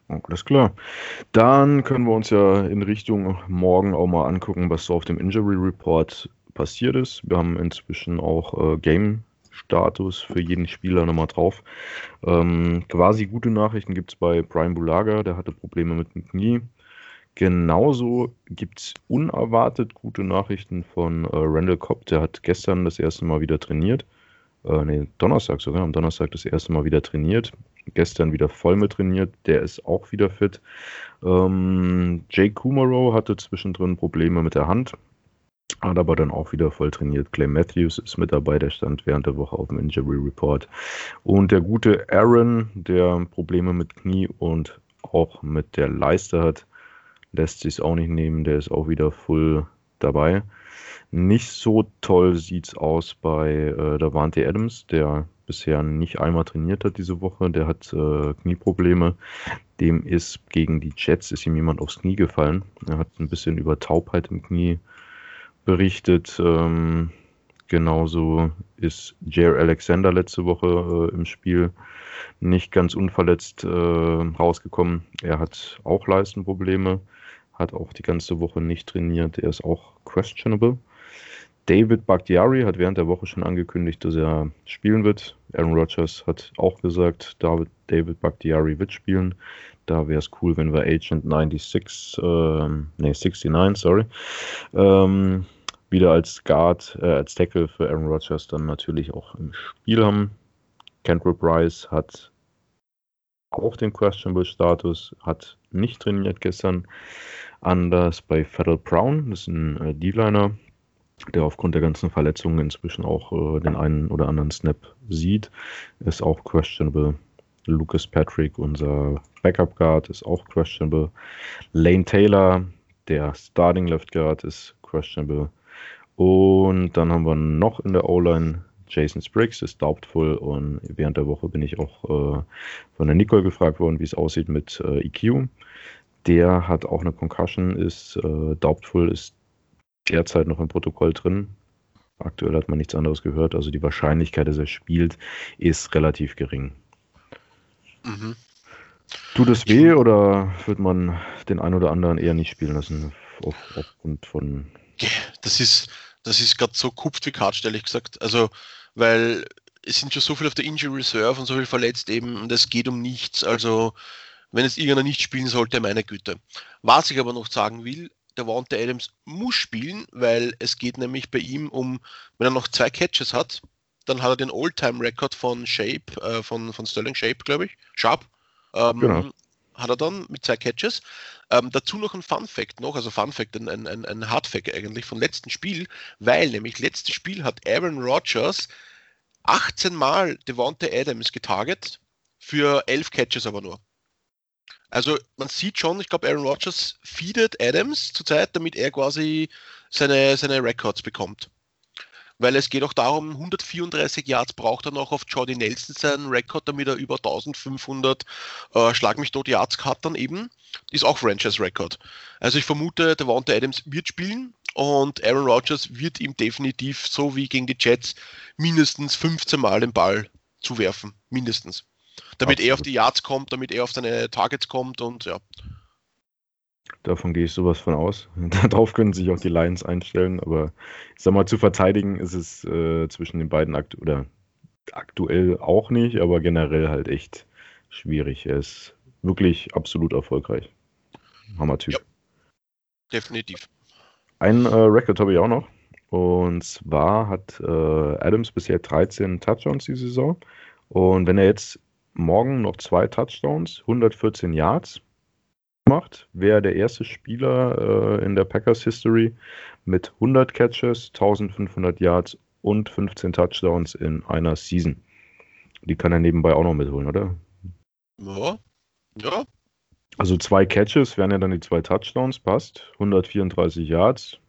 Alles klar. Dann können wir uns ja in Richtung morgen auch mal angucken, was so auf dem Injury Report passiert ist. Wir haben inzwischen auch äh, Game Status für jeden Spieler nochmal drauf. Ähm, quasi gute Nachrichten gibt es bei Brian Bulaga, der hatte Probleme mit dem Knie. Genauso gibt es unerwartet gute Nachrichten von äh, Randall Cobb, der hat gestern das erste Mal wieder trainiert. Äh, nee, Donnerstag sogar, am Donnerstag das erste Mal wieder trainiert. Gestern wieder voll mit trainiert, der ist auch wieder fit. Ähm, Jake Kumaro hatte zwischendrin Probleme mit der Hand. Hat aber dann auch wieder voll trainiert. Clay Matthews ist mit dabei, der stand während der Woche auf dem Injury Report. Und der gute Aaron, der Probleme mit Knie und auch mit der Leiste hat, lässt sich auch nicht nehmen. Der ist auch wieder voll dabei. Nicht so toll sieht es aus bei äh, Davante Adams, der bisher nicht einmal trainiert hat diese Woche. Der hat äh, Knieprobleme. Dem ist gegen die Jets ist ihm jemand aufs Knie gefallen. Er hat ein bisschen über Taubheit im Knie berichtet. Ähm, genauso ist Jair Alexander letzte Woche äh, im Spiel nicht ganz unverletzt äh, rausgekommen. Er hat auch Leistenprobleme, hat auch die ganze Woche nicht trainiert. Er ist auch questionable. David Bakhtiari hat während der Woche schon angekündigt, dass er spielen wird. Aaron Rodgers hat auch gesagt, David, David Bakhtiari wird spielen. Da wäre es cool, wenn wir Agent 96, äh, nee, 69, sorry, ähm, wieder als Guard, äh, als Tackle für Aaron Rodgers dann natürlich auch im Spiel haben. Kendrick Rice hat auch den Questionable Status, hat nicht trainiert gestern. Anders bei Federal Brown, das ist ein äh, D-Liner, der aufgrund der ganzen Verletzungen inzwischen auch äh, den einen oder anderen Snap sieht, ist auch questionable. Lucas Patrick, unser Backup Guard, ist auch questionable. Lane Taylor, der Starting Left Guard, ist questionable. Und dann haben wir noch in der O-Line Jason Spriggs, ist doubtful. Und während der Woche bin ich auch äh, von der Nicole gefragt worden, wie es aussieht mit äh, EQ. Der hat auch eine Concussion, ist äh, doubtful, ist derzeit noch im Protokoll drin. Aktuell hat man nichts anderes gehört. Also die Wahrscheinlichkeit, dass er spielt, ist relativ gering. Mhm. Tut es weh oder wird man den einen oder anderen eher nicht spielen lassen? Auf, aufgrund von. Das ist, das ist gerade so kupft wie Kart, ehrlich gesagt. Also, weil es sind schon so viele auf der Injury Reserve und so viel verletzt eben und es geht um nichts. Also, wenn es irgendeiner nicht spielen sollte, meine Güte. Was ich aber noch sagen will, der Wante Adams muss spielen, weil es geht nämlich bei ihm um, wenn er noch zwei Catches hat, dann hat er den All-Time-Record von Shape, äh, von, von Sterling Shape, glaube ich, Sharp. Ähm, genau. Hat er dann mit zwei Catches. Ähm, dazu noch ein Fun Fact noch, also Fun Fact, ein, ein, ein Hard Fact eigentlich vom letzten Spiel, weil nämlich letztes Spiel hat Aaron Rodgers 18 Mal Devonta Adams getarget, für 11 Catches aber nur. Also man sieht schon, ich glaube, Aaron Rodgers feedet Adams zurzeit, damit er quasi seine, seine Records bekommt weil es geht auch darum, 134 Yards braucht er noch auf Jordi Nelson seinen Rekord, damit er über 1500 äh, Schlag mich tot Yards hat dann eben. Ist auch Franchise-Record. Also ich vermute, der Wante Adams wird spielen und Aaron Rodgers wird ihm definitiv, so wie gegen die Jets, mindestens 15 Mal den Ball zuwerfen. Mindestens. Damit Absolut. er auf die Yards kommt, damit er auf seine Targets kommt und ja. Davon gehe ich sowas von aus. Darauf können sich auch die Lions einstellen, aber ich sag mal, zu verteidigen ist es äh, zwischen den beiden akt oder aktuell auch nicht, aber generell halt echt schwierig. Er ist wirklich absolut erfolgreich. Hammer-Typ. Ja, definitiv. Ein äh, Record habe ich auch noch. Und zwar hat äh, Adams bisher 13 Touchdowns die Saison. Und wenn er jetzt morgen noch zwei Touchdowns, 114 Yards macht, wäre der erste Spieler äh, in der Packers History mit 100 Catches, 1500 Yards und 15 Touchdowns in einer Season. Die kann er nebenbei auch noch mitholen, oder? Ja. Ja. Also zwei Catches wären ja dann die zwei Touchdowns, passt. 134 Yards.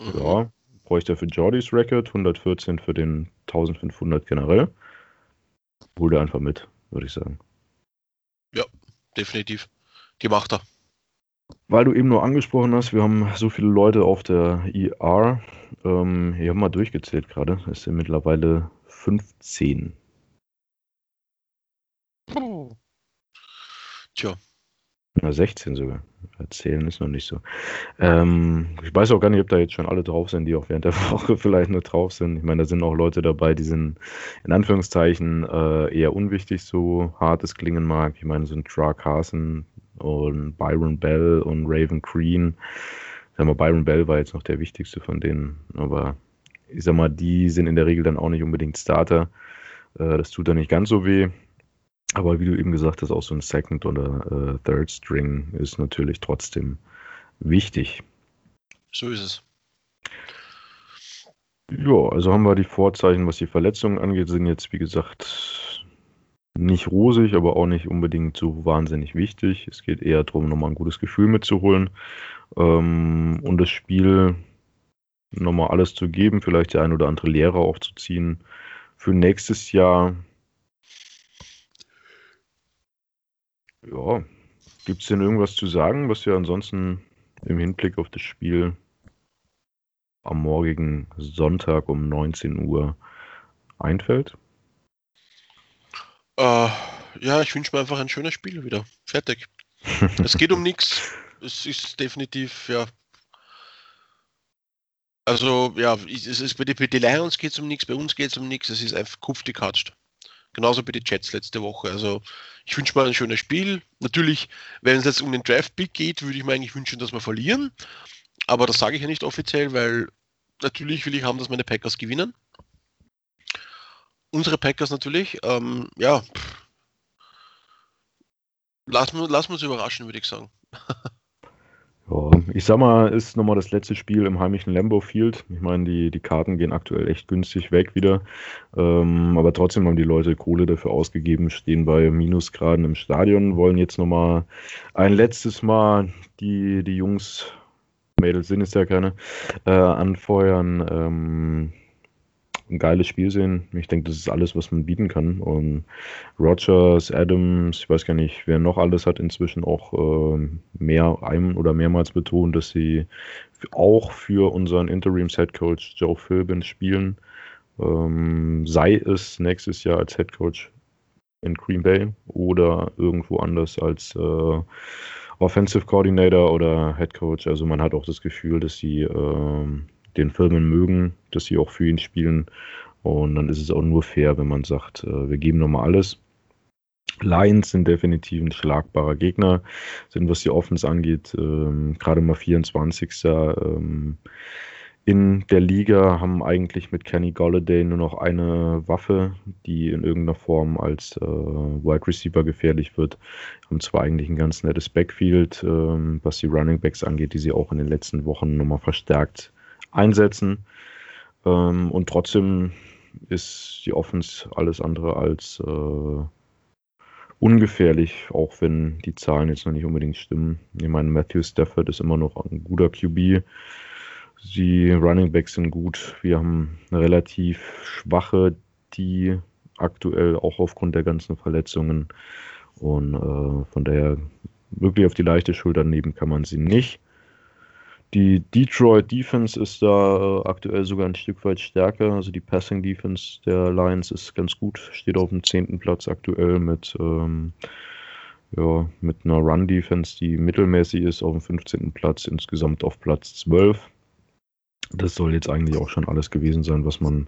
Mhm. Ja, bräuchte er für Jordys Record, 114 für den 1500 generell. Hol er einfach mit, würde ich sagen. Ja, definitiv. Die macht er. Weil du eben nur angesprochen hast, wir haben so viele Leute auf der ER. Ähm, ich habe mal durchgezählt gerade. Es sind mittlerweile 15. Oh. Tja. Ja, 16 sogar. Erzählen ist noch nicht so. Ähm, ich weiß auch gar nicht, ob da jetzt schon alle drauf sind, die auch während der Woche vielleicht nur drauf sind. Ich meine, da sind auch Leute dabei, die sind in Anführungszeichen äh, eher unwichtig, so hart es klingen mag. Ich meine, so ein Tra Carson, und Byron Bell und Raven Green. Sag mal, Byron Bell war jetzt noch der wichtigste von denen, aber ich sag mal, die sind in der Regel dann auch nicht unbedingt Starter. Äh, das tut dann nicht ganz so weh. Aber wie du eben gesagt hast, auch so ein Second oder äh, Third String ist natürlich trotzdem wichtig. So ist es. Ja, also haben wir die Vorzeichen, was die Verletzungen angeht, sind jetzt, wie gesagt, nicht rosig, aber auch nicht unbedingt so wahnsinnig wichtig. Es geht eher darum, nochmal ein gutes Gefühl mitzuholen ähm, und das Spiel nochmal alles zu geben, vielleicht der ein oder andere Lehrer aufzuziehen für nächstes Jahr. Ja, gibt es denn irgendwas zu sagen, was wir ansonsten im Hinblick auf das Spiel am morgigen Sonntag um 19 Uhr einfällt? Äh, ja, ich wünsche mir einfach ein schönes Spiel wieder. Fertig. es geht um nichts. Es ist definitiv, ja. Also, ja, es ist, bei, den Lions geht es um nichts, bei uns geht es um nichts. Es ist einfach kupfgekatscht. Genauso bei den Jets letzte Woche. Also, ich wünsche mir ein schönes Spiel. Natürlich, wenn es jetzt um den Draft-Pick geht, würde ich mir eigentlich wünschen, dass wir verlieren. Aber das sage ich ja nicht offiziell, weil natürlich will ich haben, dass meine Packers gewinnen. Unsere Packers natürlich. Ähm, ja. Lassen wir uns überraschen, würde ich sagen. Ja, ich sag mal, ist nochmal das letzte Spiel im heimischen Lambeau Field. Ich meine, die, die Karten gehen aktuell echt günstig weg wieder. Ähm, aber trotzdem haben die Leute Kohle dafür ausgegeben, stehen bei Minusgraden im Stadion, wollen jetzt nochmal ein letztes Mal die, die Jungs Mädels sind es ja keine, äh, anfeuern, ähm, ein geiles Spiel sehen. Ich denke, das ist alles, was man bieten kann. Und Rogers, Adams, ich weiß gar nicht, wer noch alles hat inzwischen auch äh, mehr ein oder mehrmals betont, dass sie auch für unseren Interims-Head Coach Joe Philbin spielen. Ähm, sei es nächstes Jahr als Head Coach in Green Bay oder irgendwo anders als äh, Offensive Coordinator oder Head Coach. Also man hat auch das Gefühl, dass sie äh, den Filmen mögen, dass sie auch für ihn spielen. Und dann ist es auch nur fair, wenn man sagt, äh, wir geben nochmal alles. Lions sind definitiv ein schlagbarer Gegner, sind was die Offense angeht, ähm, gerade mal 24. Ähm, in der Liga haben eigentlich mit Kenny Golladay nur noch eine Waffe, die in irgendeiner Form als äh, Wide Receiver gefährlich wird. Haben zwar eigentlich ein ganz nettes Backfield, ähm, was die Running Backs angeht, die sie auch in den letzten Wochen nochmal verstärkt einsetzen. Ähm, und trotzdem ist die Offense alles andere als äh, ungefährlich, auch wenn die Zahlen jetzt noch nicht unbedingt stimmen. Ich meine, Matthew Stafford ist immer noch ein guter QB die Running Backs sind gut. Wir haben eine relativ schwache, die aktuell auch aufgrund der ganzen Verletzungen. Und äh, von daher wirklich auf die leichte Schulter nehmen kann man sie nicht. Die Detroit Defense ist da äh, aktuell sogar ein Stück weit stärker. Also die Passing Defense der Lions ist ganz gut, steht auf dem zehnten Platz aktuell mit, ähm, ja, mit einer Run Defense, die mittelmäßig ist, auf dem 15. Platz, insgesamt auf Platz 12. Das soll jetzt eigentlich auch schon alles gewesen sein, was man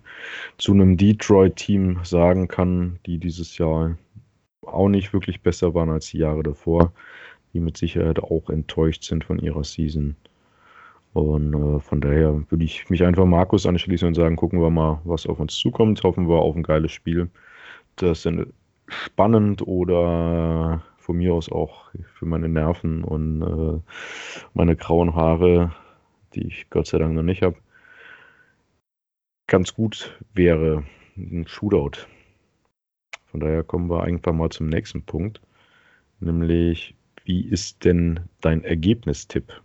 zu einem Detroit-Team sagen kann, die dieses Jahr auch nicht wirklich besser waren als die Jahre davor, die mit Sicherheit auch enttäuscht sind von ihrer Season. Und äh, von daher würde ich mich einfach Markus anschließen und sagen, gucken wir mal, was auf uns zukommt. Hoffen wir auf ein geiles Spiel. Das ist spannend oder von mir aus auch für meine Nerven und äh, meine grauen Haare die ich Gott sei Dank noch nicht habe, ganz gut wäre ein Shootout. Von daher kommen wir einfach mal zum nächsten Punkt, nämlich wie ist denn dein Ergebnistipp?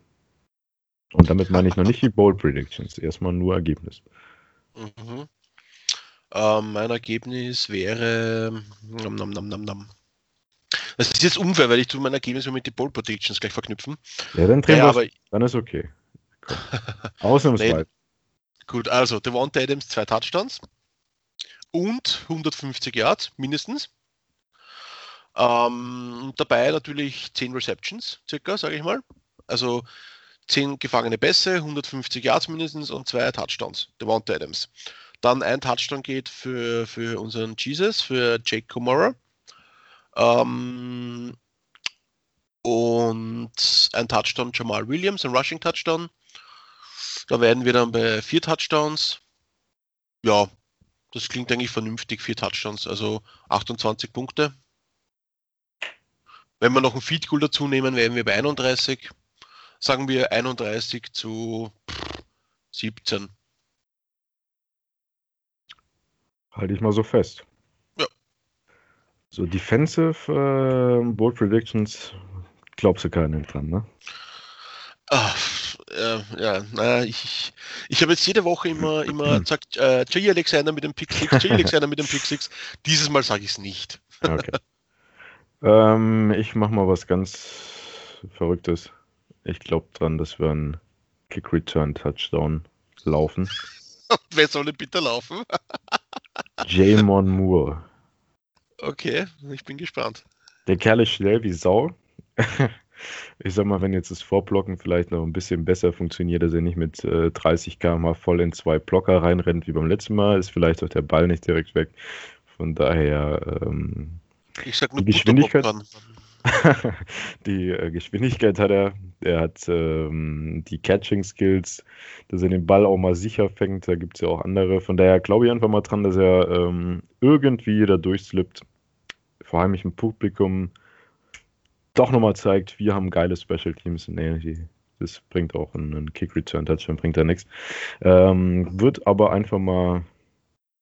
Und damit meine ich noch nicht die Bold Predictions, erstmal nur Ergebnis. Mhm. Ähm, mein Ergebnis wäre. Nam, nam, nam, nam, Das ist jetzt unfair, weil ich zu meinem Ergebnis mit den Bold Predictions gleich verknüpfen. Ja, dann, ja, aber, dann ist okay. Ausnahmsweise. Gut, also Devonta Adams zwei Touchdowns und 150 Yards mindestens. Ähm, dabei natürlich 10 Receptions, circa, sage ich mal. Also 10 gefangene Pässe, 150 Yards mindestens und zwei Touchdowns. Devonta Adams. Dann ein Touchdown geht für, für unseren Jesus, für Jake Komora. Ähm, und ein Touchdown Jamal Williams, ein Rushing Touchdown. Da werden wir dann bei vier Touchdowns. Ja, das klingt eigentlich vernünftig, vier Touchdowns, also 28 Punkte. Wenn wir noch ein Feed Goal dazu nehmen, wären wir bei 31. Sagen wir 31 zu 17. Halte ich mal so fest. Ja. So, Defensive äh, Bold Predictions glaubst du keinen dran, ne? Ah, äh, ja, naja, ich, ich habe jetzt jede Woche immer, immer gesagt, äh, Jay Alexander mit dem Pick 6, Jay Alexander mit dem Pick 6. Dieses Mal sage ich es nicht. Okay. ähm, ich mache mal was ganz Verrücktes. Ich glaube dran, dass wir einen Kick Return Touchdown laufen. Wer soll denn bitte laufen? Jamon Moore. Okay, ich bin gespannt. Der Kerl ist schnell wie Sau. ich sag mal, wenn jetzt das Vorblocken vielleicht noch ein bisschen besser funktioniert, dass er nicht mit äh, 30 km voll in zwei Blocker reinrennt wie beim letzten Mal, ist vielleicht auch der Ball nicht direkt weg. Von daher ähm, ich sag nur die Geschwindigkeit. die äh, Geschwindigkeit hat er. Er hat ähm, die Catching Skills, dass er den Ball auch mal sicher fängt. Da gibt es ja auch andere. Von daher glaube ich einfach mal dran, dass er ähm, irgendwie da durchslippt. Vor allem im Publikum doch nochmal zeigt, wir haben geile Special Teams. Nee, die, das bringt auch einen Kick-Return-Touchdown, bringt er nichts. Ähm, wird aber einfach mal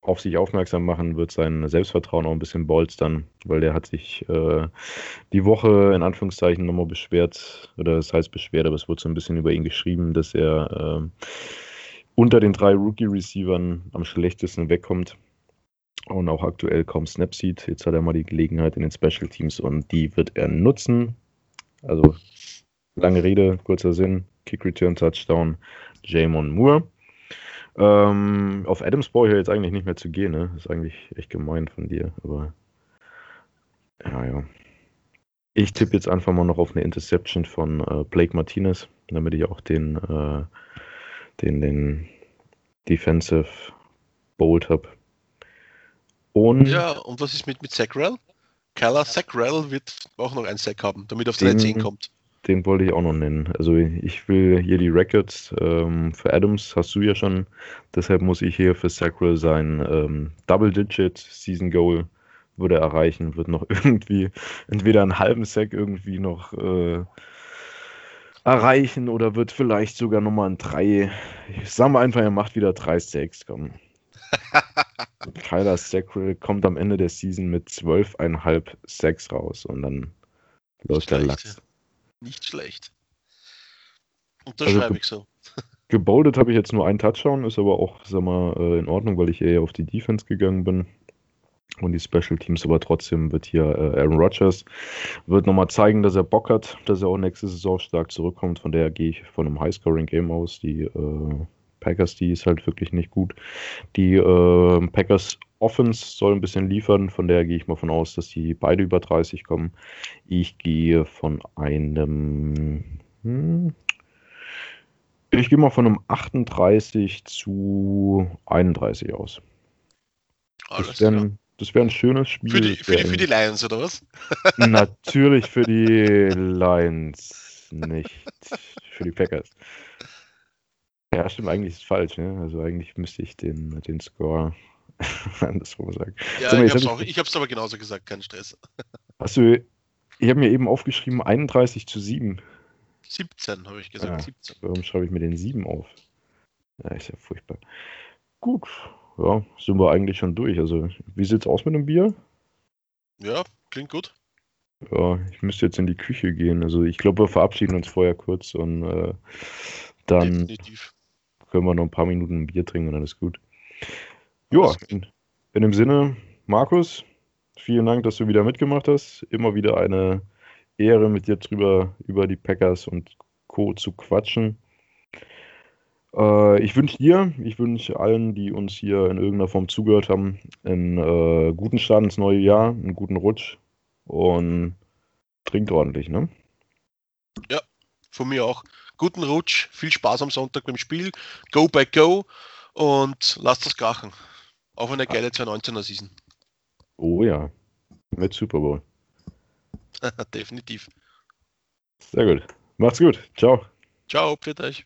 auf sich aufmerksam machen, wird sein Selbstvertrauen auch ein bisschen bolstern, weil der hat sich äh, die Woche in Anführungszeichen nochmal beschwert, oder das heißt beschwert, aber es wurde so ein bisschen über ihn geschrieben, dass er äh, unter den drei Rookie-Receivern am schlechtesten wegkommt und auch aktuell kaum Snap sieht. Jetzt hat er mal die Gelegenheit in den Special Teams und die wird er nutzen. Also lange Rede, kurzer Sinn, Kick Return Touchdown, Jamon Moore. Ähm, auf Adams brauche ich ja jetzt eigentlich nicht mehr zu gehen, ne? ist eigentlich echt gemein von dir, aber ja, ja. Ich tippe jetzt einfach mal noch auf eine Interception von äh, Blake Martinez, damit ich auch den, äh, den, den Defensive Bolt habe. Und ja, und was ist mit, mit Sackrell? Kyler Sackrell wird auch noch ein Sack haben, damit er auf die 10 kommt. Den wollte ich auch noch nennen. Also ich will hier die Records ähm, für Adams hast du ja schon. Deshalb muss ich hier für Sackrell sein ähm, Double-Digit Season Goal würde erreichen, wird noch irgendwie entweder einen halben Sack irgendwie noch äh, erreichen oder wird vielleicht sogar nochmal ein 3. Ich sag mal einfach, er macht wieder 3 Sacks, komm. Kyler Sackrell kommt am Ende der Season mit 12,5 Sacks raus und dann läuft der Lachs. Nicht schlecht. Unterschreibe also, ich so. Geboldet habe ich jetzt nur einen Touchdown, ist aber auch, sag mal, äh, in Ordnung, weil ich eher auf die Defense gegangen bin. Und die Special Teams, aber trotzdem wird hier äh, Aaron Rodgers wird nochmal zeigen, dass er Bock hat, dass er auch nächste Saison stark zurückkommt. Von daher gehe ich von einem High-Scoring-Game aus. Die äh, Packers, die ist halt wirklich nicht gut. Die äh, Packers Offense soll ein bisschen liefern, von daher gehe ich mal von aus, dass die beide über 30 kommen. Ich gehe von einem. Hm, ich gehe mal von einem 38 zu 31 aus. Alles das wäre ein, wär ein schönes Spiel. Für die, für, die, für die Lions, oder was? Natürlich für die Lions, nicht für die Packers. Ja, stimmt, eigentlich ist es falsch. Ne? Also eigentlich müsste ich den, den Score andersrum sagen. Ja, mal, ich habe es aber genauso gesagt, kein Stress. Hast du, ich habe mir eben aufgeschrieben 31 zu 7. 17 habe ich gesagt. Ja, 17. Warum schreibe ich mir den 7 auf? Ja, ist ja furchtbar. Gut, ja, sind wir eigentlich schon durch. Also, wie sieht's aus mit dem Bier? Ja, klingt gut. Ja, ich müsste jetzt in die Küche gehen. Also, ich glaube, wir verabschieden uns vorher kurz und äh, dann Definitiv. können wir noch ein paar Minuten ein Bier trinken und dann ist gut. Ja, in, in dem Sinne, Markus, vielen Dank, dass du wieder mitgemacht hast. Immer wieder eine Ehre, mit dir drüber über die Packers und Co. zu quatschen. Äh, ich wünsche dir, ich wünsche allen, die uns hier in irgendeiner Form zugehört haben, einen äh, guten Start ins neue Jahr, einen guten Rutsch und trinkt ordentlich, ne? Ja, von mir auch. Guten Rutsch, viel Spaß am Sonntag beim Spiel. Go by go und lasst das krachen. Auf eine geile 2019er Season. Oh ja, mit Super Bowl. Definitiv. Sehr gut. Macht's gut. Ciao. Ciao, bitte euch.